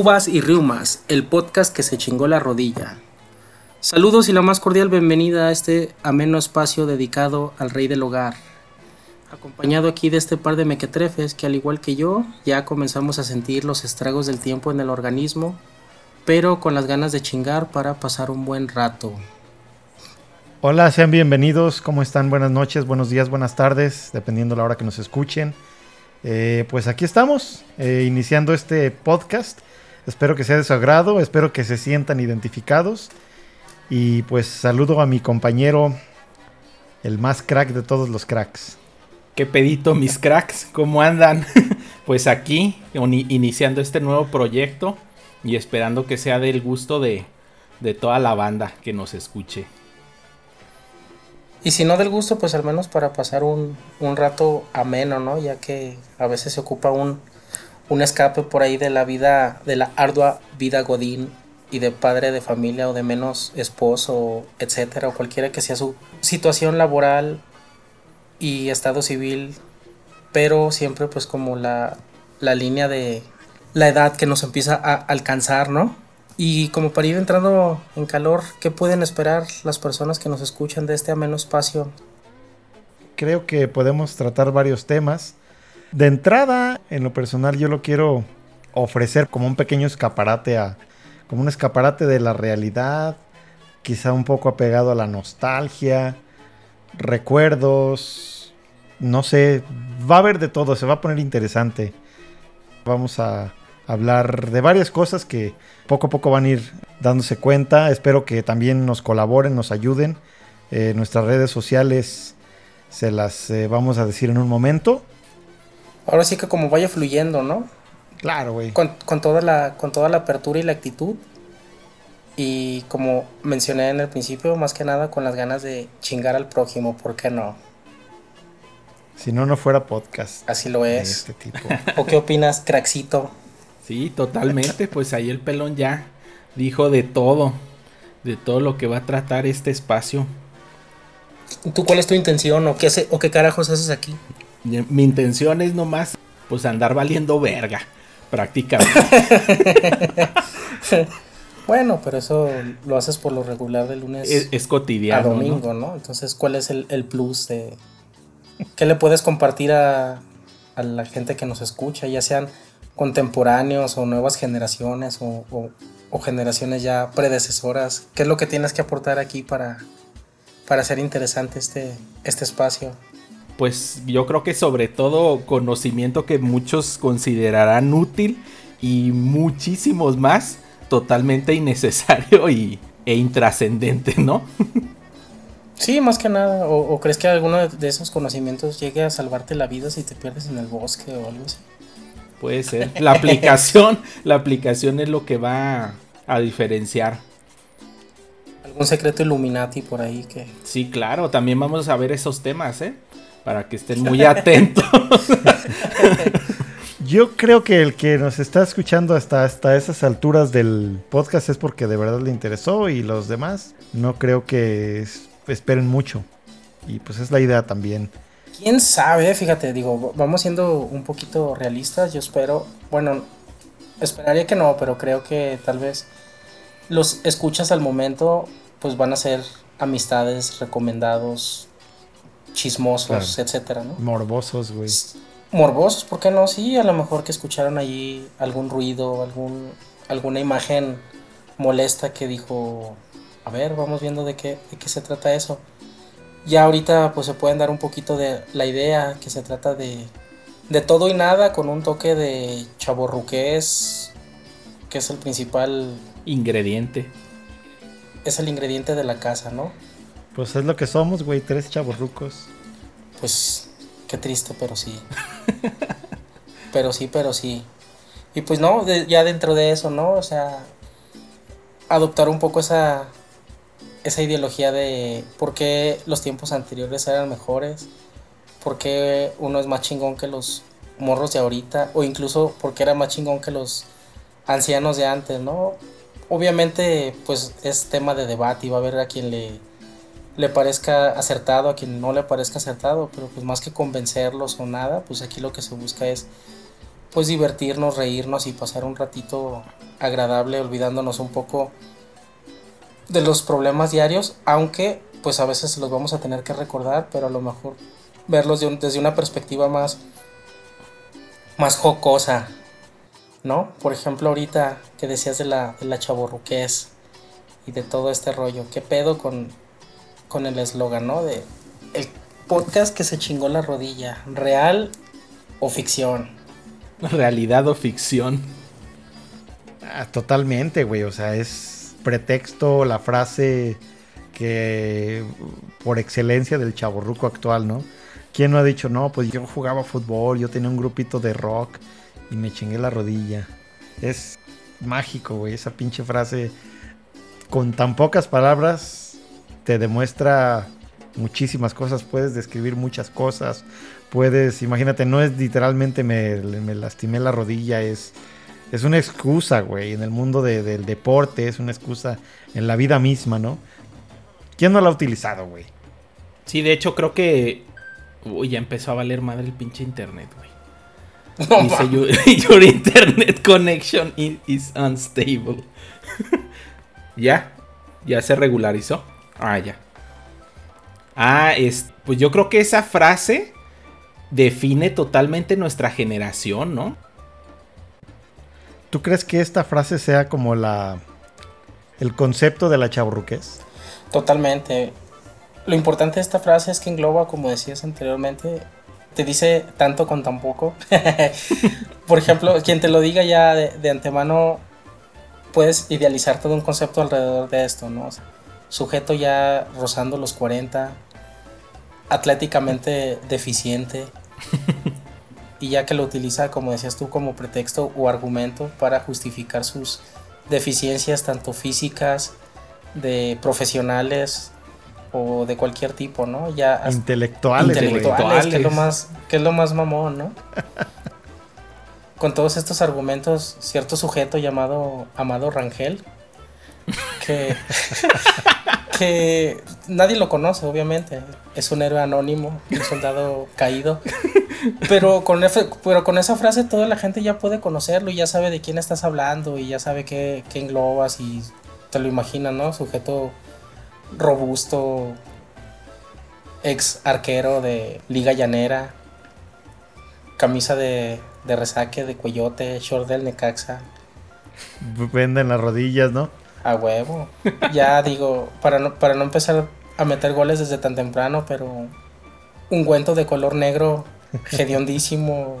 Uvas y Riumas, el podcast que se chingó la rodilla. Saludos y la más cordial bienvenida a este ameno espacio dedicado al rey del hogar. Acompañado aquí de este par de mequetrefes que al igual que yo ya comenzamos a sentir los estragos del tiempo en el organismo, pero con las ganas de chingar para pasar un buen rato. Hola, sean bienvenidos. ¿Cómo están? Buenas noches, buenos días, buenas tardes, dependiendo la hora que nos escuchen. Eh, pues aquí estamos, eh, iniciando este podcast. Espero que sea de su agrado, espero que se sientan identificados. Y pues saludo a mi compañero, el más crack de todos los cracks. ¿Qué pedito, mis cracks? ¿Cómo andan? pues aquí, iniciando este nuevo proyecto y esperando que sea del gusto de, de toda la banda que nos escuche. Y si no del gusto, pues al menos para pasar un, rato ameno, ¿no? Ya que a veces se ocupa un, un escape por ahí de la vida, de la ardua vida godín y de padre de familia o de menos esposo, etcétera, o cualquiera que sea su situación laboral y estado civil, pero siempre pues como la, la línea de la edad que nos empieza a alcanzar, ¿no? Y como para ir entrando en calor, ¿qué pueden esperar las personas que nos escuchan de este ameno espacio? Creo que podemos tratar varios temas. De entrada, en lo personal, yo lo quiero ofrecer como un pequeño escaparate a, como un escaparate de la realidad, quizá un poco apegado a la nostalgia, recuerdos, no sé, va a haber de todo, se va a poner interesante. Vamos a hablar de varias cosas que poco a poco van a ir dándose cuenta. Espero que también nos colaboren, nos ayuden. Eh, nuestras redes sociales se las eh, vamos a decir en un momento. Ahora sí que como vaya fluyendo, ¿no? Claro, güey. Con, toda la, con toda la apertura y la actitud. Y como mencioné en el principio, más que nada con las ganas de chingar al prójimo, ¿por qué no? Si no, no fuera podcast. Así lo es. Este tipo. ¿O qué opinas, craxito? Sí, totalmente. Pues ahí el pelón ya dijo de todo. De todo lo que va a tratar este espacio. ¿Tú cuál es tu intención o qué, hace, o qué carajos haces aquí? Mi intención es nomás, pues andar valiendo verga, prácticamente. bueno, pero eso lo haces por lo regular de lunes es, cotidiano. A domingo, ¿no? Entonces, ¿cuál es el, plus de... ¿Qué le puedes compartir a, a la gente que nos escucha? Ya sean contemporáneos o nuevas generaciones o, generaciones ya predecesoras? ¿Qué es lo que tienes que aportar aquí para, para hacer interesante este, este espacio? Pues yo creo que sobre todo conocimiento que muchos considerarán útil y muchísimos más totalmente innecesario y, e intrascendente, ¿no? Sí, más que nada. O, ¿O, crees que alguno de esos conocimientos llegue a salvarte la vida si te pierdes en el bosque o algo así? Puede ser. La aplicación, la aplicación es lo que va a diferenciar. Algún secreto Illuminati por ahí que. Sí, claro, también vamos a ver esos temas, ¿eh? Para que estén muy atentos. Yo creo que el que nos está escuchando hasta, hasta esas alturas del podcast es porque de verdad le interesó y los demás no creo que esperen mucho. Y pues es la idea también quién sabe, fíjate, digo, vamos siendo un poquito realistas, yo espero, bueno, esperaría que no, pero creo que tal vez los escuchas al momento, pues van a ser amistades, recomendados, chismosos, etcétera, ¿no? Morbosos, güey. Morbosos, ¿por qué no? Sí, a lo mejor que escucharon allí algún ruido, algún, alguna imagen molesta que dijo, a ver, vamos viendo de qué, de qué se trata eso ya ahorita pues se pueden dar un poquito de la idea que se trata de, de todo y nada con un toque de chaborruqués, que es el principal ingrediente. Es el ingrediente de la casa, ¿no? Pues es lo que somos, güey, tres chaborrucos. Pues qué triste, pero sí. pero sí, pero sí. Y pues no, ya dentro de eso, ¿no? O sea, adoptar un poco esa esa ideología de por qué los tiempos anteriores eran mejores, por qué uno es más chingón que los morros de ahorita, o incluso por qué era más chingón que los ancianos de antes, ¿no? Obviamente, pues es tema de debate y va a haber a quien le, le parezca acertado, a quien no le parezca acertado, pero pues más que convencerlos o nada, pues aquí lo que se busca es pues divertirnos, reírnos y pasar un ratito agradable olvidándonos un poco de los problemas diarios, aunque pues a veces los vamos a tener que recordar, pero a lo mejor verlos desde una perspectiva más más jocosa, ¿no? Por ejemplo, ahorita que decías de la, de la chaborruquez y de todo este rollo, ¿qué pedo con, con el eslogan, ¿no? De el podcast que se chingó la rodilla, real o ficción. Realidad o ficción. Ah, totalmente, güey, o sea, es pretexto la frase que por excelencia del chaborruco actual, ¿no? ¿Quién no ha dicho, no, pues yo jugaba fútbol, yo tenía un grupito de rock y me chingué la rodilla? Es mágico, güey, esa pinche frase con tan pocas palabras te demuestra muchísimas cosas, puedes describir muchas cosas, puedes, imagínate, no es literalmente me, me lastimé la rodilla, es, es una excusa, güey, en el mundo del deporte, es una excusa en la vida misma, ¿no? ¿Quién no la ha utilizado, güey? Sí, de hecho creo que Uy, ya empezó a valer madre el pinche internet, güey. Dice, your, internet connection is unstable. ¿Ya? ¿Ya se regularizó? Ah, ya. Ah, es, pues yo creo que esa frase define totalmente nuestra generación, ¿no? ¿Tú crees que esta frase sea como la el concepto de la chaburruqués? Totalmente lo importante de esta frase es que engloba, como decías anteriormente, te dice tanto con tan poco. Por ejemplo, quien te lo diga ya de, antemano, puedes idealizar todo un concepto alrededor de esto, ¿no? Sujeto ya rozando los 40, atléticamente deficiente, y ya que lo utiliza, como decías tú, como pretexto o argumento para justificar sus deficiencias, tanto físicas, de profesionales, o de cualquier tipo, ¿no? Ya intelectuales, intelectuales, que es lo más que es lo más mamón, ¿no? Con todos estos argumentos, cierto sujeto llamado Amado Rangel que que nadie lo conoce, obviamente. Es un héroe anónimo, un soldado caído. Pero con, pero con esa frase toda la gente ya puede conocerlo y ya sabe de quién estás hablando y ya sabe qué, qué englobas y te lo imaginas, ¿no? Sujeto robusto, ex arquero de Liga Llanera, camisa de, de resaque, de cuellote, short del Necaxa. Venden las rodillas, ¿no? A huevo. Ya digo, para no, para no empezar a meter goles desde tan temprano, pero un guento de color negro, hediondísimo.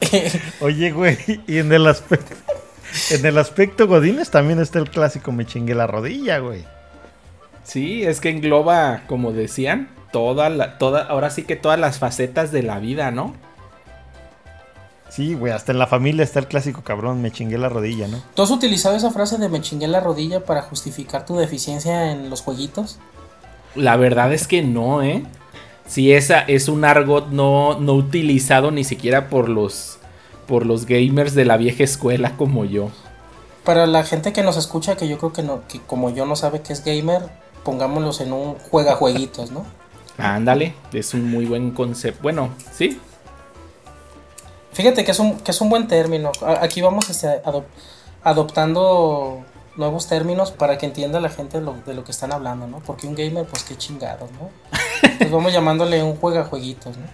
Oye, güey, y en el aspecto en el aspecto Godines también está el clásico me chingue la rodilla, güey. Sí, es que engloba, como decían, toda la, toda, ahora sí que todas las facetas de la vida, ¿no? Sí, güey, hasta en la familia está el clásico cabrón, me chingué la rodilla, ¿no? ¿Tú has utilizado esa frase de me chingué la rodilla para justificar tu deficiencia en los jueguitos? La verdad es que no, ¿eh? Si esa es un argot no, no utilizado ni siquiera por los por los gamers de la vieja escuela como yo. Para la gente que nos escucha, que yo creo que, no, que como yo no sabe que es gamer, pongámoslos en un juega jueguitos, ¿no? Ándale, es un muy buen concepto. Bueno, sí. Fíjate que es un, que es un buen término. Aquí vamos este, adoptando nuevos términos para que entienda la gente de lo que están hablando, ¿no? Porque un gamer, pues qué chingados, ¿no? Pues vamos llamándole un juega jueguitos, ¿no?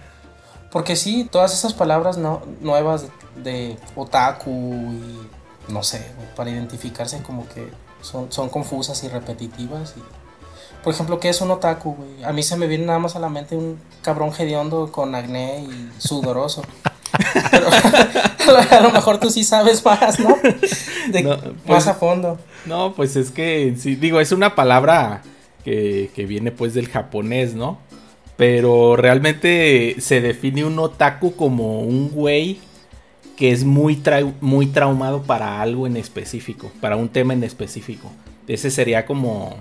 Porque sí, todas esas palabras no, nuevas de, otaku y no sé, para identificarse como que son, son confusas y repetitivas. Y, por ejemplo, ¿qué es un otaku? Güey? A mí se me viene nada más a la mente un cabrón hediondo con acné y sudoroso. Pero a lo mejor tú sí sabes más, ¿no? De, más pues, a fondo. No, pues es que, sí, digo, es una palabra que, que viene pues del japonés, ¿no? Pero realmente se define un otaku como un güey que es muy, muy traumado para algo en específico, para un tema en específico. Ese sería como,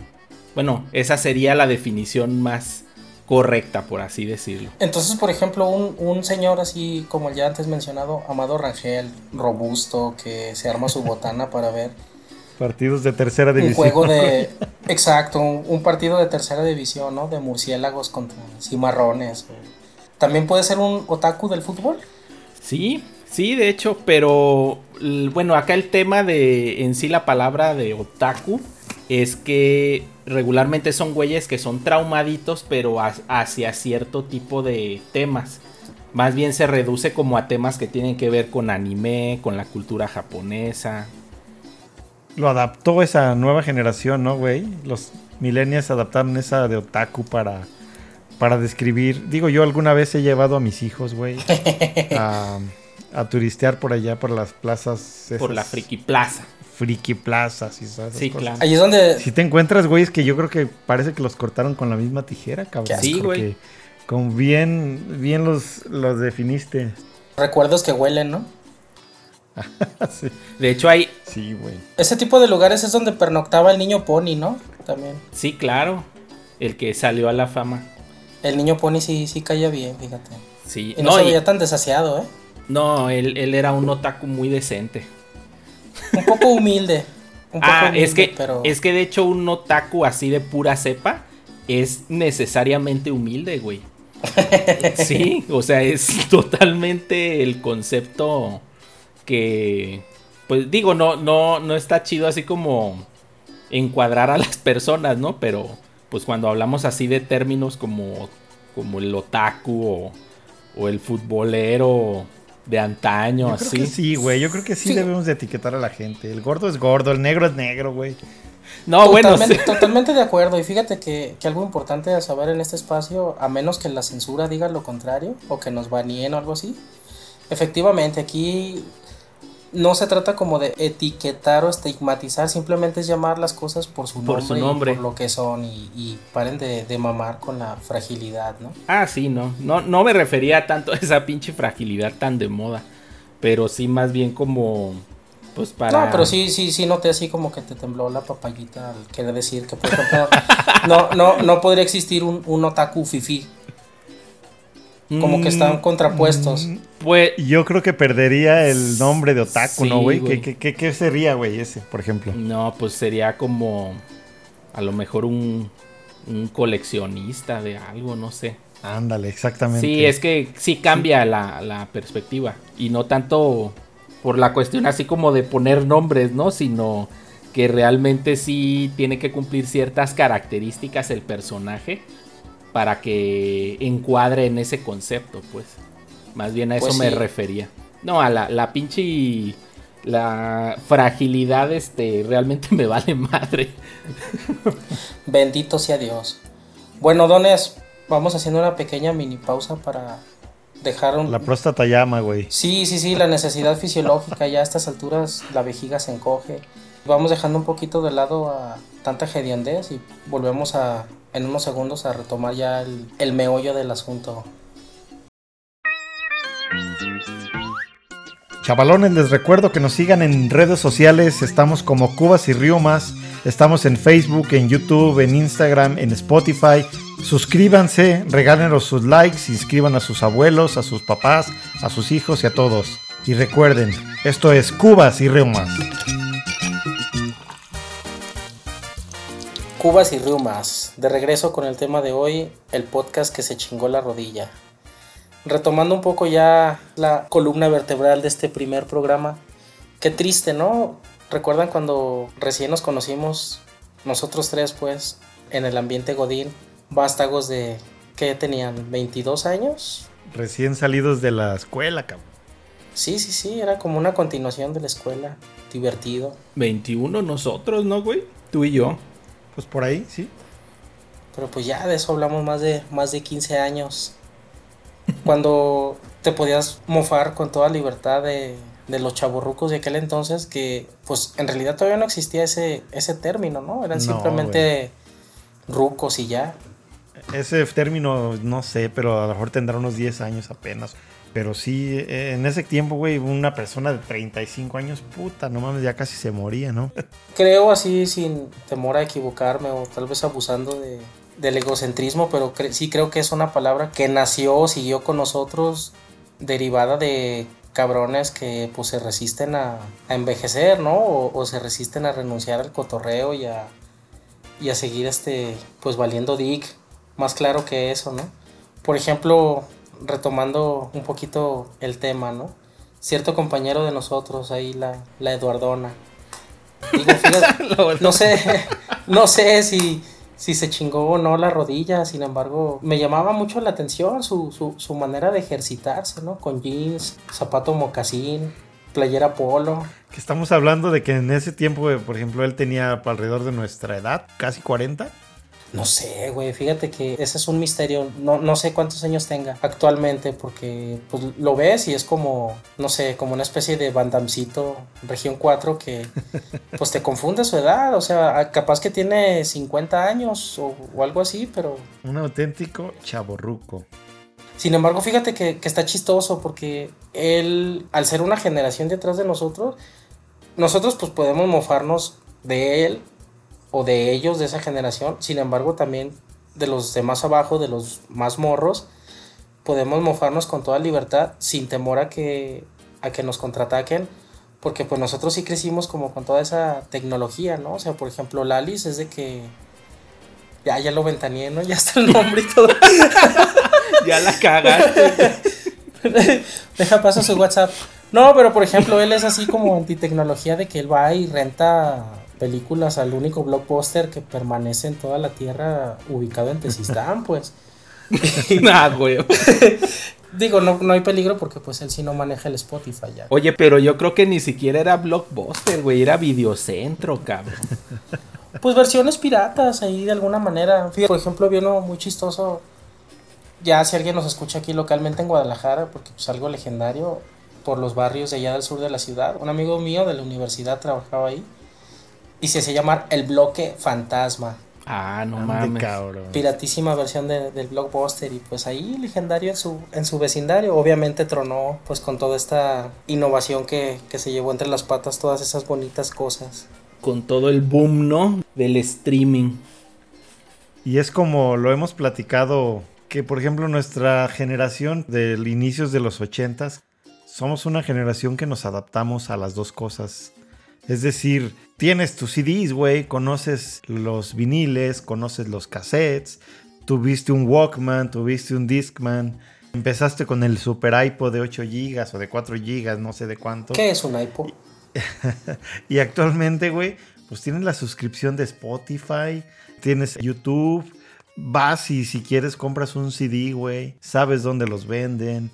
bueno, esa sería la definición más correcta, por así decirlo. Entonces, por ejemplo, un, un, señor así como el ya antes mencionado, Amado Rangel, robusto, que se arma su botana para ver Partidos de tercera división. Un juego de. exacto, un, partido de tercera división, ¿no? De murciélagos contra cimarrones. También puede ser un otaku del fútbol. Sí, sí, de hecho, pero bueno, acá el tema de en sí la palabra de otaku es que regularmente son güeyes que son traumaditos, pero hacia cierto tipo de temas. Más bien se reduce como a temas que tienen que ver con anime, con la cultura japonesa. Lo adaptó esa nueva generación, ¿no, güey? Los millennials adaptaron esa de otaku para, para describir. Digo, yo alguna vez he llevado a mis hijos, güey, a, turistear por allá, por las plazas. Por la Friki Plaza. Friki Plaza, sí, ¿sabes? Sí, claro. Ahí es donde. Si te encuentras, güey, es que yo creo que parece que los cortaron con la misma tijera, cabrón. Sí, güey. Como bien, bien los, los definiste. Recuerdos que huelen, ¿no? De hecho, hay. Sí, güey. Ese tipo de lugares es donde pernoctaba el niño Pony, ¿no? También. Sí, claro. El que salió a la fama. El niño Pony sí, sí caía bien, fíjate. Sí. Y no, se veía tan desasiado, ¿eh? No, él, era un otaku muy decente. Un poco humilde. ah, es que, es que de hecho un otaku así de pura cepa es necesariamente humilde, güey. sí, o sea, es totalmente el concepto que, pues digo, no, no, no está chido así como encuadrar a las personas, ¿no? Pero, pues cuando hablamos así de términos como, como el otaku o, o el futbolero de antaño, yo así. Creo que sí, güey, yo creo que sí, debemos de etiquetar a la gente. El gordo es gordo, el negro es negro, güey. No, totalmente, bueno. Totalmente de acuerdo. Y fíjate que, que, algo importante a saber en este espacio, a menos que la censura diga lo contrario, o que nos baneen o algo así. Efectivamente, aquí no se trata como de etiquetar o estigmatizar, simplemente es llamar las cosas por su nombre, su nombre. por lo que son y, paren de, mamar con la fragilidad, ¿no? Ah, sí, no. no, no me refería tanto a esa pinche fragilidad tan de moda, pero sí más bien como pues para... No, pero sí, sí, sí noté así como que te tembló la papayita al querer decir que, por ejemplo, no, no, no podría existir un, un otaku fifi. Como que están mm, contrapuestos. Pues yo creo que perdería el nombre de otaku, ¿no, güey? ¿Qué, qué, qué, sería, güey, ese, por ejemplo? No, pues sería como a lo mejor un, un coleccionista de algo, no sé. Ándale, exactamente. Sí, es que sí cambia La, la perspectiva. Y no tanto por la cuestión así como de poner nombres, ¿no? Sino que realmente sí tiene que cumplir ciertas características el personaje para que encuadre en ese concepto, pues. Más bien a eso pues me refería. No, a la, la pinche... La fragilidad, este, realmente me vale madre. Bendito sea Dios. Bueno, dones, vamos haciendo una pequeña mini pausa para dejaron... La próstata llama, güey. Sí, sí, sí, la necesidad fisiológica, ya a estas alturas la vejiga se encoge. Vamos dejando un poquito de lado a tanta hediondez y volvemos a, en unos segundos a retomar ya el, meollo del asunto. Chavalones, les recuerdo que nos sigan en redes sociales. Estamos como Cubas y Riumas. Estamos en Facebook, en YouTube, en Instagram, en Spotify. Suscríbanse, regálenos sus likes, inscriban a sus abuelos, a sus papás, a sus hijos y a todos. Y recuerden, esto es Cubas y Riumas. Cubas y Riumas, de regreso con el tema de hoy, el podcast que se chingó la rodilla retomando un poco ya la columna vertebral de este primer programa, qué triste, ¿no? ¿Recuerdan cuando recién nos conocimos nosotros tres, pues, en el ambiente Godín, vástagos de, ¿qué tenían? ¿22 años? Recién salidos de la escuela, cabrón. Sí, sí, sí, era como una continuación de la escuela, divertido. 21 nosotros, ¿no, güey? Tú y yo. Pues por ahí, sí. Pero pues ya de eso hablamos más de, más de 15 años cuando te podías mofar con toda libertad de, los chaborrucos de aquel entonces, que pues en realidad todavía no existía ese, ese término, ¿no? Eran simplemente rucos y ya. Ese término, no sé, pero a lo mejor tendrá unos 10 años apenas. Pero sí, eh, en ese tiempo, güey, una persona de 35 años, puta, no mames, ya casi se moría, ¿no? Creo así, sin temor a equivocarme o tal vez abusando de, del egocentrismo, pero sí creo que es una palabra que nació o siguió con nosotros derivada de cabrones que pues se resisten a, envejecer, ¿no? O, se resisten a renunciar al cotorreo y a, y a seguir este, pues valiendo dick. Más claro que eso, ¿no? Por ejemplo, retomando un poquito el tema, ¿no? Cierto compañero de nosotros, ahí la, la Eduardona. no sé, no sé si, si se chingó o no la rodilla, sin embargo, me llamaba mucho la atención su, su, su manera de ejercitarse, ¿no? Con jeans, zapato mocasín, playera polo. Que estamos hablando de que en ese tiempo, por ejemplo, él tenía alrededor de nuestra edad, casi 40. No sé, güey, fíjate que ese es un misterio. No, no sé cuántos años tenga actualmente, porque pues, lo ves y es como, no sé, como una especie de bandamcito región 4 que pues te confunde su edad. O sea, capaz que tiene 50 años o, o algo así, pero... Un auténtico chaborruco. Sin embargo, fíjate que, que, está chistoso porque él, al ser una generación detrás de nosotros, nosotros pues podemos mofarnos de él o de ellos, de esa generación. Sin embargo, también de los de más abajo, de los más morros, podemos mofarnos con toda libertad sin temor a que, a que nos contraataquen. Porque pues nosotros sí crecimos como con toda esa tecnología, ¿no? O sea, por ejemplo, Lalis es de que... Ya, ya lo ventaneé, ¿no? Ya está el nombre y todo. ya la cagaste. Deja paso su WhatsApp. No, pero por ejemplo, él es así como antitecnología de que él va y renta películas al único blockbuster que permanece en toda la tierra ubicado en Tezistán, pues. nah, güey. Digo, no, no hay peligro porque pues él sí no maneja el Spotify ya. Oye, pero yo creo que ni siquiera era blockbuster, güey, era videocentro, cabrón. Pues versiones piratas ahí de alguna manera. Por ejemplo, vi uno muy chistoso ya si alguien nos escucha aquí localmente en Guadalajara, porque pues algo legendario por los barrios de allá del sur de la ciudad. Un amigo mío de la universidad trabajaba ahí y se hacía llamar El Bloque Fantasma. Ah, no mames. Piratísima versión de, del blockbuster y pues ahí legendario en su, en su vecindario. Obviamente tronó pues con toda esta innovación que, que se llevó entre las patas todas esas bonitas cosas. Con todo el boom, ¿no? Del streaming. Y es como lo hemos platicado que por ejemplo nuestra generación de inicios de los ochentas somos una generación que nos adaptamos a las dos cosas. Es decir, tienes tus CDs, güey, conoces los viniles, conoces los cassettes, tuviste un Walkman, tuviste un Discman, empezaste con el Super iPod de 8 GB o de 4 GB, no sé de cuánto. ¿Qué es un iPod? y actualmente, güey, pues tienes la suscripción de Spotify, tienes YouTube, vas y si quieres compras un CD, güey, sabes dónde los venden.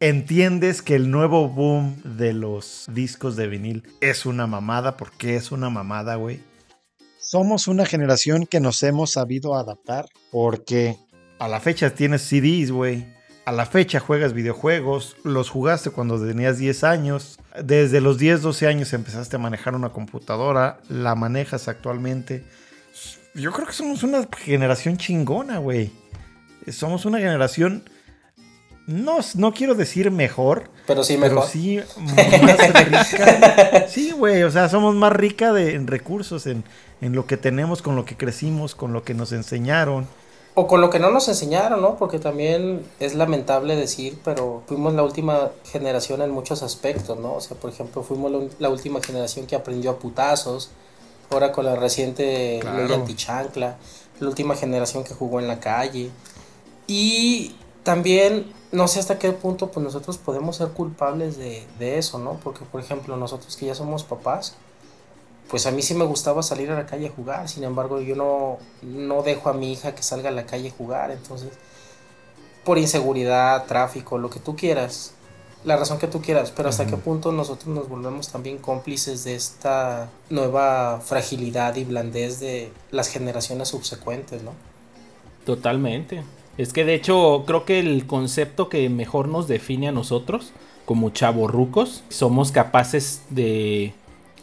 Entiendes que el nuevo boom de los discos de vinil es una mamada, porque es una mamada, güey. Somos una generación que nos hemos sabido adaptar, porque a la fecha tienes CDs, güey. A la fecha juegas videojuegos, los jugaste cuando tenías 10 años. Desde los 10, 12 años empezaste a manejar una computadora, la manejas actualmente yo creo que somos una generación chingona, güey. Somos una generación. No, no quiero decir mejor. Pero sí mejor. Pero sí más rica. Sí, güey. O sea, somos más rica de, en recursos, en, en lo que tenemos, con lo que crecimos, con lo que nos enseñaron. O con lo que no nos enseñaron, ¿no? Porque también es lamentable decir, pero fuimos la última generación en muchos aspectos, ¿no? O sea, por ejemplo, fuimos la última generación que aprendió a putazos ahora con la reciente claro. antichancla, la última generación que jugó en la calle. Y también no sé hasta qué punto pues nosotros podemos ser culpables de, de, eso, ¿no? Porque por ejemplo nosotros que ya somos papás, pues a mí sí me gustaba salir a la calle a jugar, sin embargo yo no, no dejo a mi hija que salga a la calle a jugar, entonces por inseguridad, tráfico, lo que tú quieras, la razón que tú quieras, pero hasta qué punto nosotros nos volvemos también cómplices de esta nueva fragilidad y blandez de las generaciones subsecuentes, ¿no? Totalmente. Es que de hecho creo que el concepto que mejor nos define a nosotros como chavorrucos, somos capaces de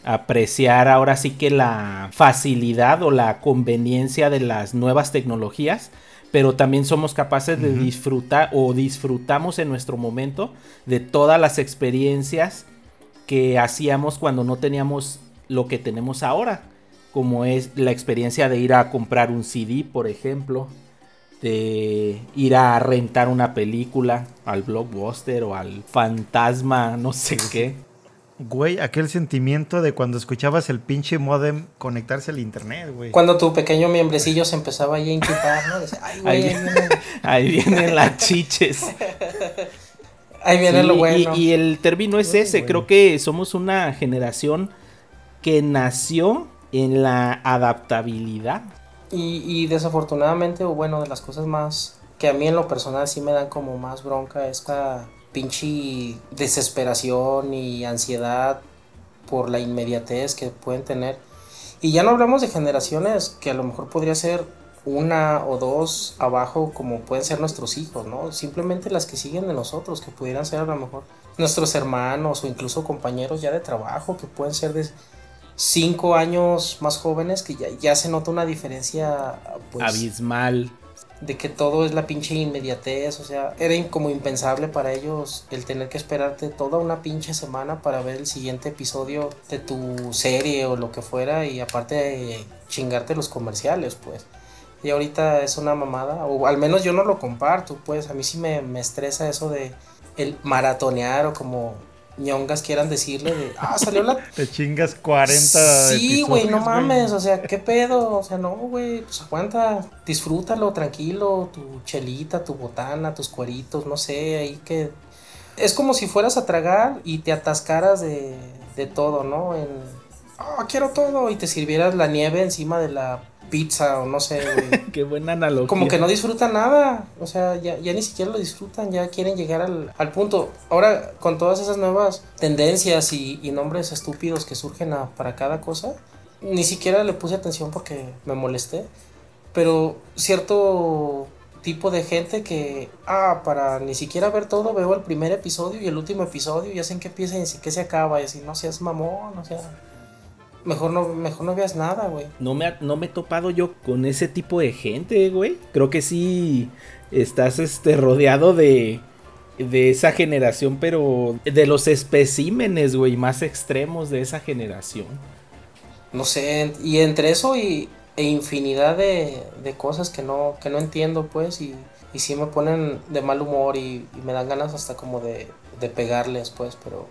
apreciar ahora sí que la facilidad o la conveniencia de las nuevas tecnologías pero también somos capaces de disfrutar o disfrutamos en nuestro momento de todas las experiencias que hacíamos cuando no teníamos lo que tenemos ahora, como es la experiencia de ir a comprar un CD, por ejemplo, de ir a rentar una película al blockbuster o al fantasma, no sé qué. Güey, aquel sentimiento de cuando escuchabas el pinche modem conectarse al internet, güey. Cuando tu pequeño miembrecillo se empezaba ahí a inquietar, ¿no? Ay, güey, ahí, viene. ahí vienen las chiches. Ahí viene lo bueno. Y, el término es ese, creo que somos una generación que nació en la adaptabilidad. Y, desafortunadamente, o bueno, de las cosas más que a mí en lo personal sí me dan como más bronca esta pinche desesperación y ansiedad por la inmediatez que pueden tener. Y ya no hablamos de generaciones que a lo mejor podría ser una o dos abajo como pueden ser nuestros hijos, ¿no? Simplemente las que siguen de nosotros, que pudieran ser a lo mejor nuestros hermanos o incluso compañeros ya de trabajo, que pueden ser de cinco años más jóvenes, que ya, ya se nota una diferencia pues, abismal de que todo es la pinche inmediatez, o sea, era como impensable para ellos el tener que esperarte toda una pinche semana para ver el siguiente episodio de tu serie o lo que fuera y aparte chingarte los comerciales, pues. Y ahorita es una mamada, o al menos yo no lo comparto, pues a mí sí me, me estresa eso de el maratonear o como ñongas quieran decirle de, ah, salió la... Te chingas 40 Sí, güey, no mames, o sea, ¿qué pedo? O sea, no, güey, pues aguanta, disfrútalo, tranquilo, tu chelita, tu botana, tus cueritos, no sé, ahí que... Es como si fueras a tragar y te atascaras de, de todo, ¿no? En, oh, quiero todo, y te sirvieras la nieve encima de la pizza o no sé, Qué buena analogía. Como que no disfrutan nada. O sea, ya, ya ni siquiera lo disfrutan, ya quieren llegar al, al punto. Ahora, con todas esas nuevas tendencias y, y nombres estúpidos que surgen para cada cosa, ni siquiera le puse atención porque me molesté. Pero cierto tipo de gente que, ah, para ni siquiera ver todo, veo el primer episodio y el último episodio y hacen que empieza y qué se acaba y así, no seas mamón, o sea mejor no, mejor no veas nada, güey. No me, no me he topado yo con ese tipo de gente, güey. Creo que sí estás este, rodeado de, de esa generación, pero de los especímenes, güey, más extremos de esa generación. No sé, y entre eso y, e infinidad de, de cosas que no, que no entiendo, pues, y, y sí me ponen de mal humor y, y me dan ganas hasta como de, de pegarles, pues, pero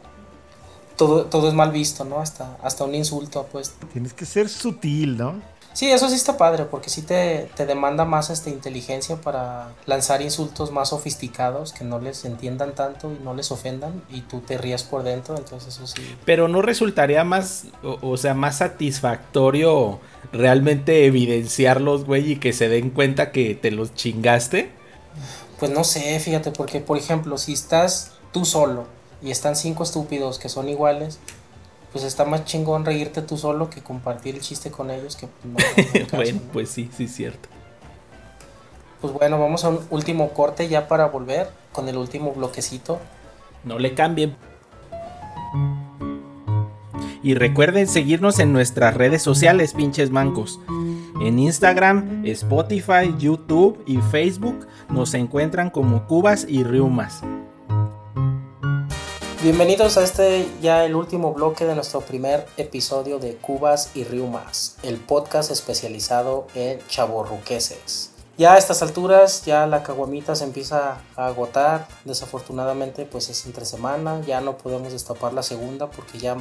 todo, todo es mal visto, ¿no? Hasta, hasta un insulto, pues. Tienes que ser sutil, ¿no? Sí, eso sí está padre, porque sí te, te demanda más esta inteligencia para lanzar insultos más sofisticados que no les entiendan tanto y no les ofendan y tú te rías por dentro, entonces eso sí. Pero no resultaría más, o, sea, más satisfactorio realmente evidenciarlos, güey, y que se den cuenta que te los chingaste. Pues no sé, fíjate, porque por ejemplo, si estás tú solo y están cinco estúpidos que son iguales, pues está más chingón reírte tú solo que compartir el chiste con ellos que no, bueno, pues sí, sí cierto. Pues bueno, vamos a un último corte ya para volver con el último bloquecito. No le cambien. Y recuerden seguirnos en nuestras redes sociales, pinches mancos. En Instagram, Spotify, YouTube y Facebook nos encuentran como Cubas y Riumas. Bienvenidos a este ya el último bloque de nuestro primer episodio de Cubas y Riumas, el podcast especializado en chaborruqueses. Ya a estas alturas ya la caguamita se empieza a agotar, desafortunadamente pues es entre semana, ya no podemos destapar la segunda porque ya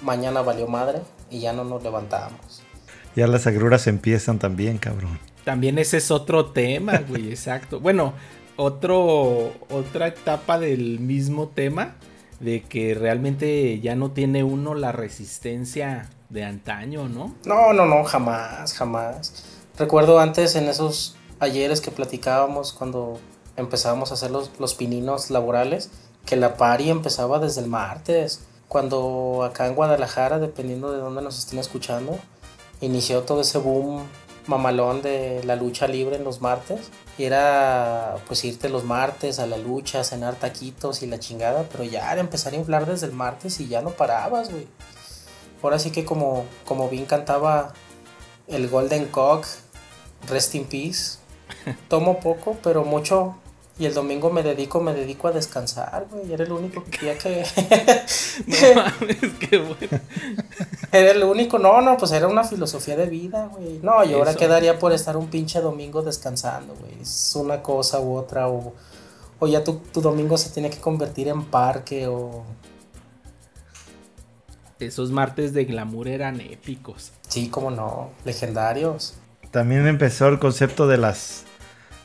mañana valió madre y ya no nos levantamos. Ya las agruras empiezan también, cabrón. También ese es otro tema, güey, exacto. Bueno, otro, otra etapa del mismo tema de que realmente ya no tiene uno la resistencia de antaño, ¿no? No, no, no, jamás, jamás. Recuerdo antes en esos ayeres que platicábamos cuando empezábamos a hacer los, los pininos laborales, que la pari empezaba desde el martes, cuando acá en Guadalajara, dependiendo de dónde nos estén escuchando, inició todo ese boom mamalón de la lucha libre en los martes. Y era pues irte los martes a la lucha, cenar taquitos y la chingada, pero ya era empezar a inflar desde el martes y ya no parabas, güey. Ahora sí que como, como bien cantaba el Golden Cock, Rest in Peace, tomo poco, pero mucho y el domingo me dedico, me dedico a descansar, güey. Era el único día que. no mames, qué bueno. Era el único, no, no, pues era una filosofía de vida, güey. No, y ahora quedaría por estar un pinche domingo descansando, güey. Es una cosa u otra, o, o ya tu, tu domingo se tiene que convertir en parque, o. Esos martes de glamour eran épicos. Sí, cómo no, legendarios. También empezó el concepto de las,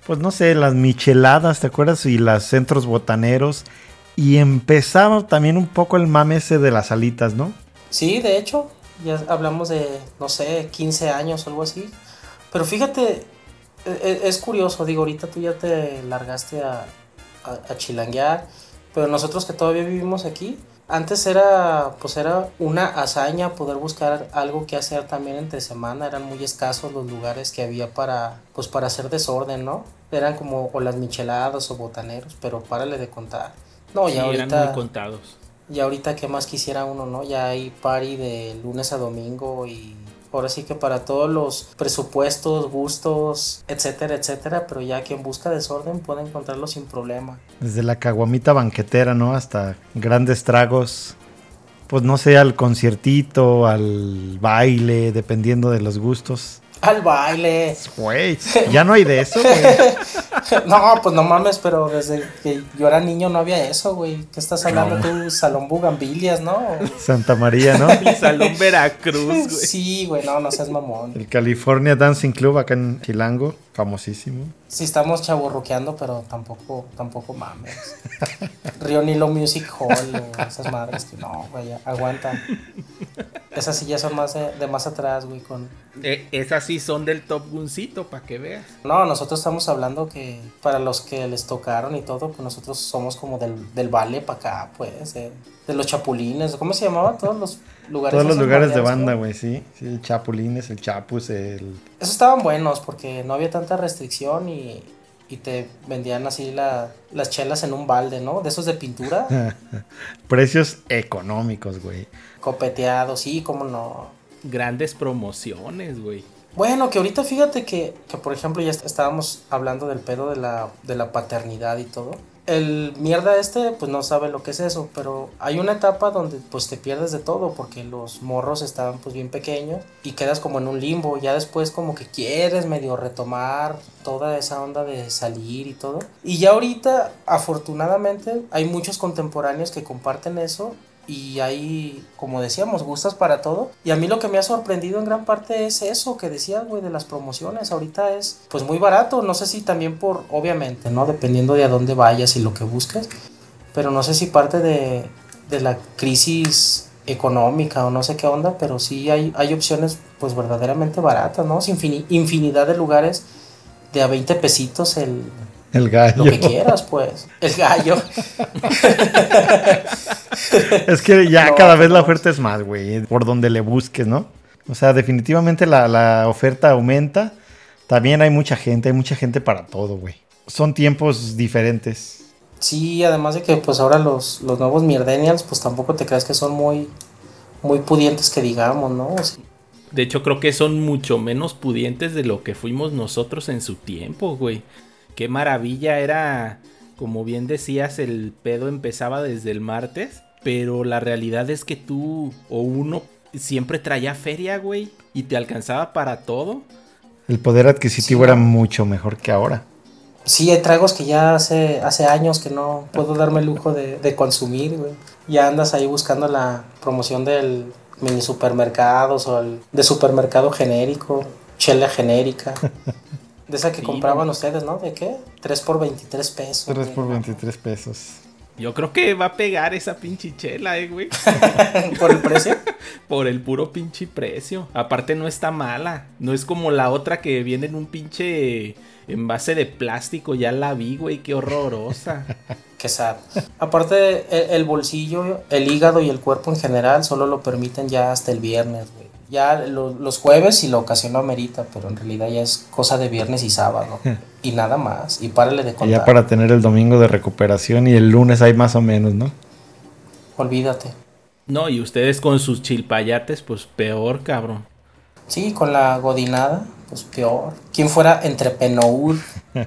pues no sé, las micheladas, ¿te acuerdas? Y los centros botaneros. Y empezaba también un poco el mame ese de las alitas, ¿no? Sí, de hecho, ya hablamos de, no sé, 15 años algo así. Pero fíjate, e, e, es, curioso, digo, ahorita tú ya te largaste a, a, a chilanguear, pero nosotros que todavía vivimos aquí, antes era, pues era una hazaña poder buscar algo que hacer también entre semana. Eran muy escasos los lugares que había para, pues para hacer desorden, ¿no? Eran como o las micheladas o botaneros, pero párale de contar. No, ya ahorita. Eran muy contados. Y ahorita, ¿qué más quisiera uno, no? Ya hay party de lunes a domingo y ahora sí que para todos los presupuestos, gustos, etcétera, etcétera, pero ya quien busca desorden puede encontrarlo sin problema. Desde la caguamita banquetera, ¿no? Hasta grandes tragos. Pues no sé, al conciertito, al baile, dependiendo de los gustos. Al baile. Güey, ya no hay de eso, güey. no, pues no mames, pero desde que yo era niño no había eso, güey. ¿Qué estás hablando tú? Salón Bugambilias, ¿no? Santa María, ¿no? El Salón Veracruz, güey. Sí, güey, no, no seas mamón. El California Dancing Club acá en Chilango, famosísimo. Sí, estamos chaburruqueando, pero tampoco, tampoco mames. Río Nilo Music Hall, o esas madres que no, güey, aguantan. Esas sí ya son más de, de más atrás, güey, con... Eh, esas sí son del Top Guncito, para que veas. No, nosotros estamos hablando que para los que les tocaron y todo, pues nosotros somos como del, del vale para acá, pues, de, de los chapulines, ¿cómo se llamaba? Todos los lugares. Todos los lugares de banda, ¿no? güey, sí. Sí, el Chapulines, el Chapus, el... Esos estaban buenos porque no había tanta restricción y, y te vendían así la, las chelas en un balde, ¿no? De esos de pintura, Precios económicos, güey. copeteados, sí, cómo no. Grandes promociones, güey. Bueno, que ahorita fíjate que, que, por ejemplo, ya est- estábamos hablando del pedo de la, de la paternidad y todo. El mierda este, pues no sabe lo que es eso, pero hay una etapa donde pues te pierdes de todo porque los morros estaban pues bien pequeños y quedas como en un limbo. Ya después como que quieres medio retomar toda esa onda de salir y todo. Y ya ahorita, afortunadamente, hay muchos contemporáneos que comparten eso y hay, como decíamos, gustas para todo. Y a mí lo que me ha sorprendido en gran parte es eso que decía, güey, de las promociones. Ahorita es, pues, muy barato. No sé si también por, obviamente, ¿no? Dependiendo de a dónde vayas y lo que busques. Pero no sé si parte de, de la crisis económica o no sé qué onda, pero sí hay, hay opciones, pues, verdaderamente baratas, ¿no? Es infini- infinidad de lugares de a 20 pesitos el, El gallo. lo que quieras, pues. El gallo. Es que ya No, cada vez la oferta es más, güey, por donde le busques, ¿no? O sea, definitivamente la, la oferta aumenta. También hay mucha gente, hay mucha gente para todo, güey. Son tiempos diferentes. Sí, además de que pues ahora los, los nuevos mierdenials pues tampoco te creas que son muy muy pudientes que digamos, ¿no? O sea, De hecho, creo que son mucho menos pudientes de lo que fuimos nosotros en su tiempo, güey. Qué maravilla era, como bien decías, el pedo empezaba desde el martes, pero la realidad es que tú o uno siempre traía feria, güey, y te alcanzaba para todo. El poder adquisitivo Sí, era mucho mejor que ahora. sí, hay tragos que ya hace, hace años que no puedo darme el lujo de, de consumir, güey. Ya andas ahí buscando la promoción del mini supermercados o el de supermercado genérico, chela genérica. De esa que Sí, compraban no. ustedes, ¿no? ¿De qué? 3 por 23 pesos. 3 güey. por 23 pesos. Yo creo que va a pegar esa pinche chela, eh, güey. ¿Por el precio? Por el puro pinche precio. Aparte no está mala. No es como la otra que viene en un pinche envase de plástico. Ya la vi, güey. Qué horrorosa. Qué sad. Aparte, el, el bolsillo, el hígado y el cuerpo en general solo lo permiten ya hasta el viernes, güey. Ya lo- los jueves si la ocasión lo amerita, pero en realidad ya es cosa de viernes y sábado. y nada más. Y párale de Y contar. ya para tener el domingo de recuperación y el lunes hay más o menos, ¿no? Olvídate. No, y ustedes con sus chilpayates, pues peor, cabrón. Sí, con la godinada, pues peor. ¿Quién fuera entrepenour?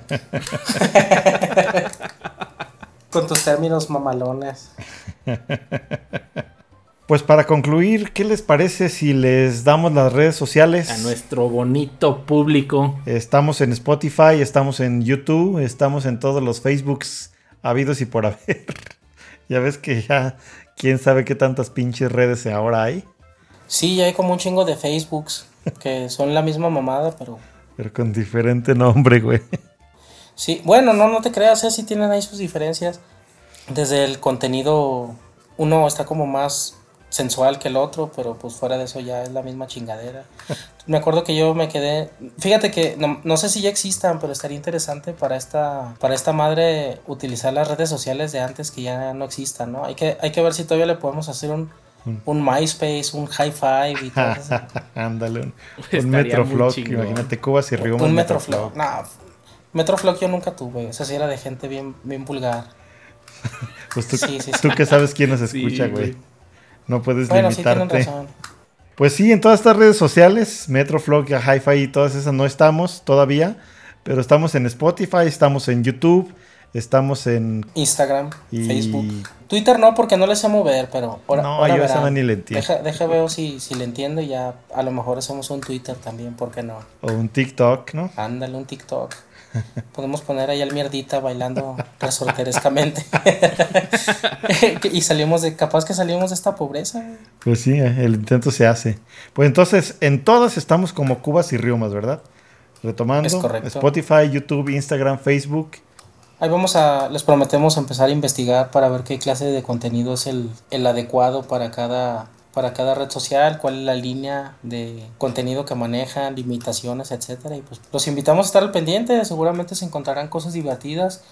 con tus términos mamalones. Pues para concluir, ¿qué les parece si les damos las redes sociales? A nuestro bonito público. Estamos en Spotify, estamos en YouTube, estamos en todos los Facebooks habidos y por haber. ya ves que ya quién sabe qué tantas pinches redes ahora hay. Sí, hay como un chingo de Facebooks que son la misma mamada, pero. Pero con diferente nombre, güey. Sí, bueno, no, no te creas, ¿eh? sí tienen ahí sus diferencias. Desde el contenido, uno está como más sensual que el otro, pero pues fuera de eso ya es la misma chingadera. me acuerdo que yo me quedé, fíjate que no, sé si ya existan, pero estaría interesante para esta, para esta madre utilizar las redes sociales de antes que ya no existan, ¿no? Hay que, hay que ver si todavía le podemos hacer un, mm. un MySpace, un High Five y todo eso. Ándale, un, Metroflog, imagínate Cubas y Río. Un Metroflog, no, Metroflog yo nunca tuve, esa sí era de gente bien, bien vulgar. pues tú, tú que sabes quién nos escucha, güey. No puedes limitarte. pues sí, en todas estas redes sociales, Metroflog, Hi-Fi y todas esas no estamos todavía, pero estamos en Spotify, estamos en YouTube, estamos en Instagram, Facebook. Twitter no, porque no le sé mover, pero ahora, No, yo esa ni le entiendo. Deja, deja ver si, si le entiendo y ya a lo mejor hacemos un Twitter también, ¿por qué no? O un TikTok, ¿no? Ándale, un TikTok. Podemos poner ahí al mierdita bailando resorterescamente. y salimos de, capaz que salimos de esta pobreza. Pues sí, eh, el intento se hace. Pues entonces, en todas estamos como Cubas y Riomas, ¿verdad? Retomando. Spotify, YouTube, Instagram, Facebook. Ahí vamos a, les prometemos empezar a investigar para ver qué clase de contenido es el, el adecuado para cada para cada red social, cuál es la línea de contenido que manejan, limitaciones, etcétera. Y pues los invitamos a estar al pendiente, seguramente se encontrarán cosas divertidas.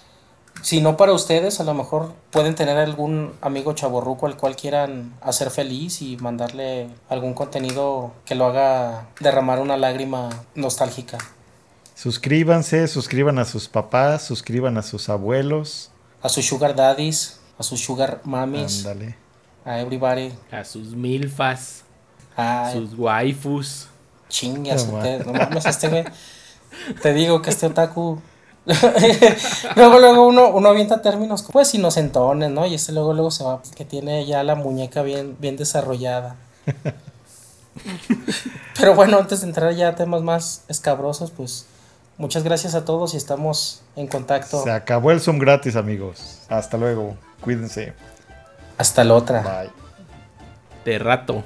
Si no para ustedes, a lo mejor pueden tener algún amigo chaborruco al cual quieran hacer feliz y mandarle algún contenido que lo haga derramar una lágrima nostálgica. Suscríbanse, suscriban a sus papás, suscriban a sus abuelos. A sus sugar daddies, a sus sugar mamis. Ándale a everybody. A sus milfas. A sus waifus. Chingas, no, no mames, este güey. Te digo que este otaku. luego, luego uno, uno avienta términos pues inocentones, ¿no? Y este luego, luego se va, que tiene ya la muñeca bien, bien desarrollada. Pero bueno, antes de entrar ya a temas más escabrosos, pues muchas gracias a todos y estamos en contacto. Se acabó el Zoom gratis, amigos. Hasta luego. Cuídense. Hasta la otra. De rato.